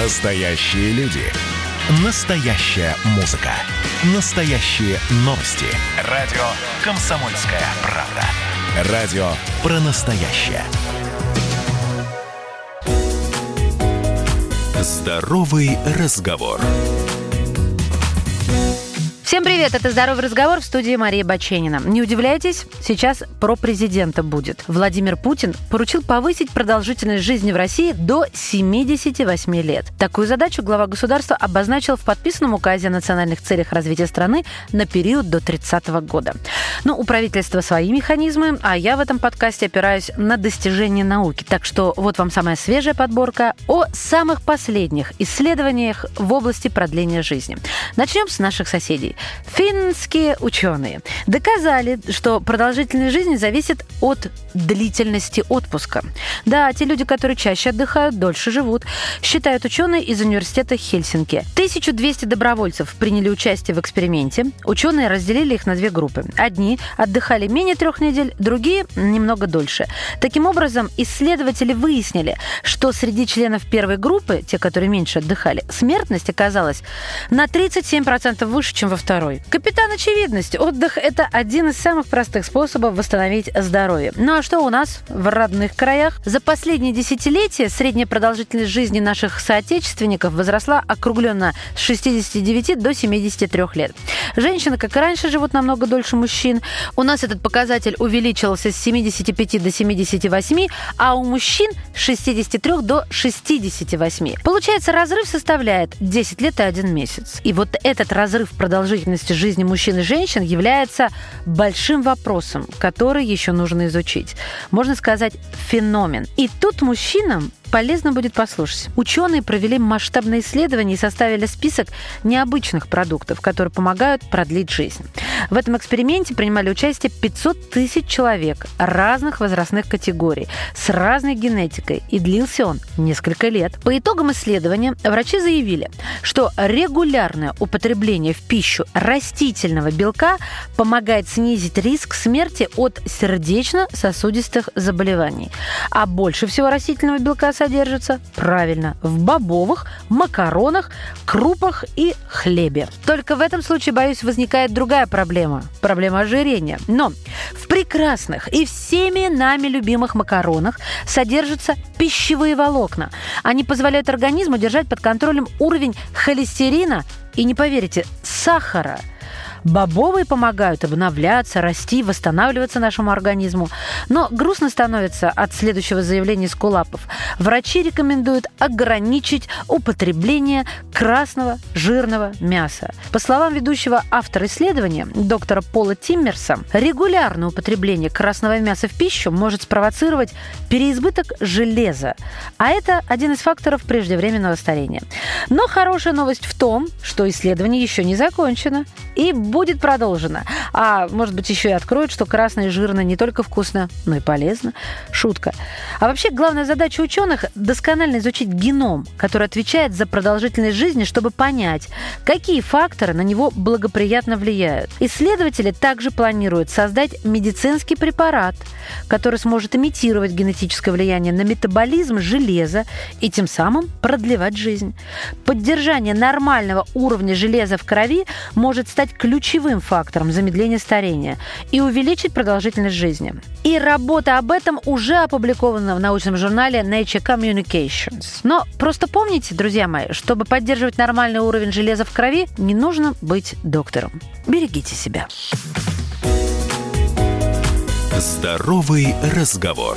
Настоящие люди. Настоящая музыка. Настоящие новости. Радио «Комсомольская правда». Радио про настоящее. Здоровый разговор. Всем привет, это «Здоровый разговор» в студии Мария Баченина. Не удивляйтесь, сейчас про президента будет. Владимир Путин поручил повысить продолжительность жизни в России до 78 лет. Такую задачу глава государства обозначил в подписанном указе о национальных целях развития страны на период до 30 года. Но у правительства свои механизмы, а я в этом подкасте опираюсь на достижения науки. Так что вот вам самая свежая подборка о самых последних исследованиях в области продления жизни. Начнем с наших соседей. Финские ученые доказали, что продолжительность жизни зависит от длительности отпуска. Да, те люди, которые чаще отдыхают, дольше живут, считают ученые из университета Хельсинки. 1200 добровольцев приняли участие в эксперименте. Ученые разделили их на две группы. Одни отдыхали менее трех недель, другие немного дольше. Таким образом, исследователи выяснили, что среди членов первой группы, те, которые меньше отдыхали, смертность оказалась на 37% выше, чем во второй. Капитан очевидность. Отдых – это один из самых простых способов восстановить здоровье. Ну а что у нас в родных краях? За последние десятилетия средняя продолжительность жизни наших соотечественников возросла округленно с 69 до 73 лет. Женщины, как и раньше, живут намного дольше мужчин. У нас этот показатель увеличился с 75 до 78, а у мужчин с 63 до 68. Получается, разрыв составляет 10 лет и 1 месяц. И вот этот разрыв продолжительности жизни мужчин и женщин является большим вопросом, который еще нужно изучить. Можно сказать, феномен. И тут мужчинам полезно будет послушать. Ученые провели масштабное исследование и составили список необычных продуктов, которые помогают продлить жизнь. В этом эксперименте принимали участие 500 тысяч человек разных возрастных категорий с разной генетикой, и длился он несколько лет. По итогам исследования врачи заявили, что регулярное употребление в пищу растительного белка помогает снизить риск смерти от сердечно-сосудистых заболеваний. А больше всего растительного белка содержится, правильно, в бобовых, макаронах, крупах и хлебе. Только в этом случае, боюсь, возникает другая проблема – проблема ожирения. Но в прекрасных и всеми нами любимых макаронах содержатся пищевые волокна. Они позволяют организму держать под контролем уровень холестерина и, не поверите, сахара – Бобовые помогают обновляться, расти, восстанавливаться нашему организму. Но грустно становится от следующего заявления скулапов. Врачи рекомендуют ограничить употребление красного жирного мяса. По словам ведущего автора исследования, доктора Пола Тиммерса, регулярное употребление красного мяса в пищу может спровоцировать переизбыток железа. А это один из факторов преждевременного старения. Но хорошая новость в том, что исследование еще не закончено и будет продолжено. А может быть, еще и откроют, что красное и жирное не только вкусно, но и полезно. Шутка. А вообще, главная задача ученых – досконально изучить геном, который отвечает за продолжительность жизни, чтобы понять, какие факторы на него благоприятно влияют. Исследователи также планируют создать медицинский препарат, который сможет имитировать генетическое влияние на метаболизм железа и тем самым продлевать жизнь. Поддержание нормального уровня железа в крови может стать ключевым фактором замедления старения и увеличить продолжительность жизни. И работа об этом уже опубликована в научном журнале Nature Communications. Но просто помните, друзья мои, чтобы поддерживать нормальный уровень железа в крови, не нужно быть доктором. Берегите себя. Здоровый разговор.